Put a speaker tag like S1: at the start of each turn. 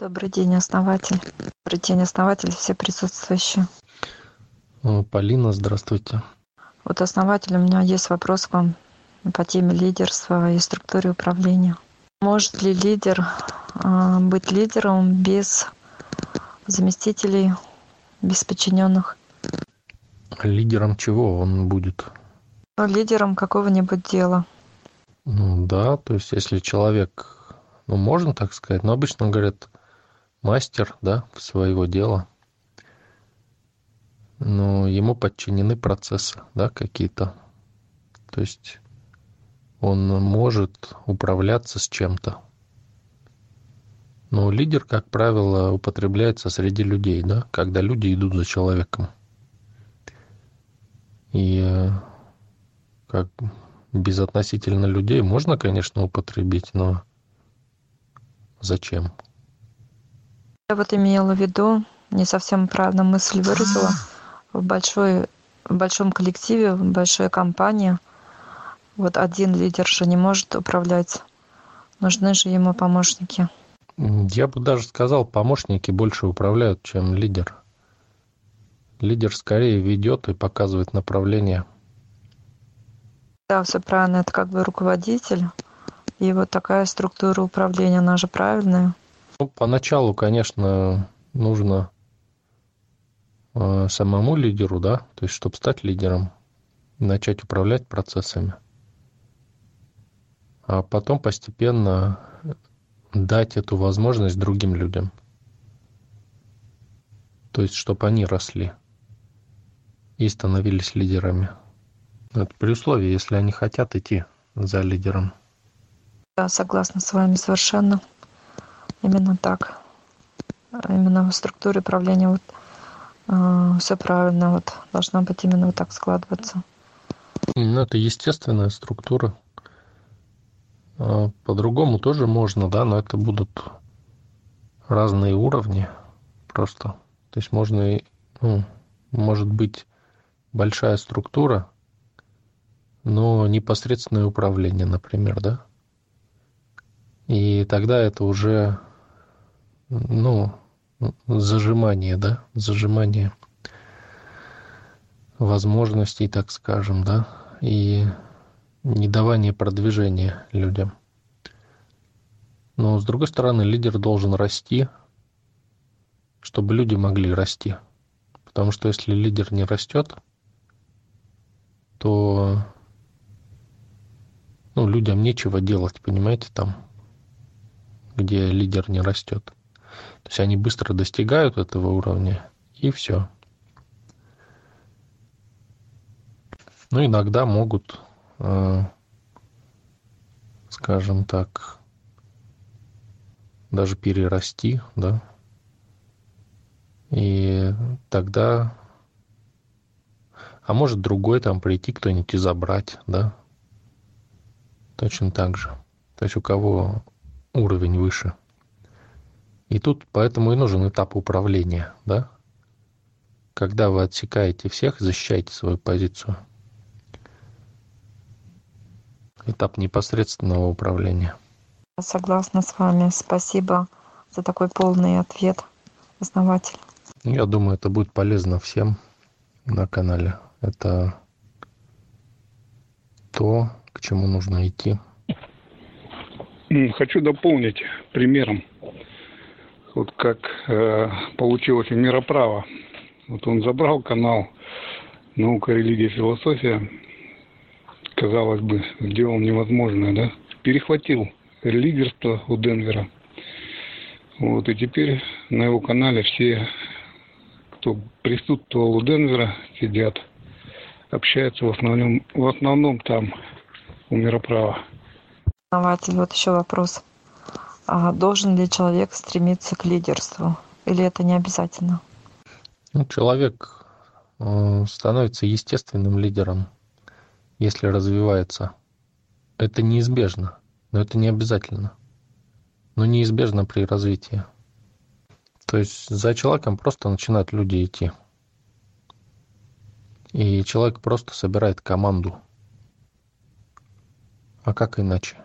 S1: Добрый день, основатель. Добрый день, основатель, все присутствующие.
S2: О, Полина, здравствуйте.
S1: Вот, основатель, у меня есть вопрос к вам по теме лидерства и структуре управления. Может ли лидер э, быть лидером без заместителей, без подчиненных?
S2: Лидером чего он будет?
S1: Ну, лидером какого-нибудь дела.
S2: Ну да, то есть если человек, ну можно так сказать, но обычно говорят мастер, да, своего дела, но ему подчинены процессы, да, какие-то. То есть он может управляться с чем-то. Но лидер, как правило, употребляется среди людей, да, когда люди идут за человеком. И как безотносительно людей можно, конечно, употребить, но зачем?
S1: Я вот имела в виду, не совсем правильно мысль выразила, в большой в большом коллективе, в большой компании, вот один лидер же не может управлять. Нужны же ему помощники.
S2: Я бы даже сказал, помощники больше управляют, чем лидер. Лидер скорее ведет и показывает направление.
S1: Да, все правильно. Это как бы руководитель. И вот такая структура управления, она же правильная.
S2: Ну, поначалу, конечно, нужно э, самому лидеру, да, то есть, чтобы стать лидером, начать управлять процессами. А потом постепенно дать эту возможность другим людям. То есть, чтобы они росли и становились лидерами. Это при условии, если они хотят идти за лидером.
S1: Да, согласна с вами совершенно. Именно так. Именно в структуре управления вот э, все правильно вот должно быть именно вот так складываться.
S2: Ну, это естественная структура. А по-другому тоже можно, да, но это будут разные уровни просто. То есть можно, ну, может быть большая структура, но непосредственное управление, например, да? И тогда это уже, ну, зажимание, да, зажимание возможностей, так скажем, да, и недавание продвижения людям. Но, с другой стороны, лидер должен расти, чтобы люди могли расти. Потому что если лидер не растет, то ну, людям нечего делать, понимаете, там, где лидер не растет. То есть они быстро достигают этого уровня, и все. Ну, иногда могут, э, скажем так, даже перерасти, да, и тогда, а может другой там прийти кто-нибудь и забрать, да, точно так же. То есть у кого уровень выше. И тут поэтому и нужен этап управления, да? Когда вы отсекаете всех, защищаете свою позицию. Этап непосредственного управления.
S1: Согласна с вами. Спасибо за такой полный ответ, основатель.
S2: Я думаю, это будет полезно всем на канале. Это то, к чему нужно идти.
S3: Хочу дополнить примером, вот как э, получилось у Мироправа. Вот он забрал канал «Наука, религия, философия», казалось бы, сделал невозможное, да? Перехватил лидерство у Денвера. Вот, и теперь на его канале все, кто присутствовал у Денвера, сидят, общаются в основном, в основном там у мироправа.
S1: Вот еще вопрос. А должен ли человек стремиться к лидерству? Или это не обязательно?
S2: Ну, человек э, становится естественным лидером, если развивается. Это неизбежно, но это не обязательно. Но неизбежно при развитии. То есть за человеком просто начинают люди идти. И человек просто собирает команду – а как иначе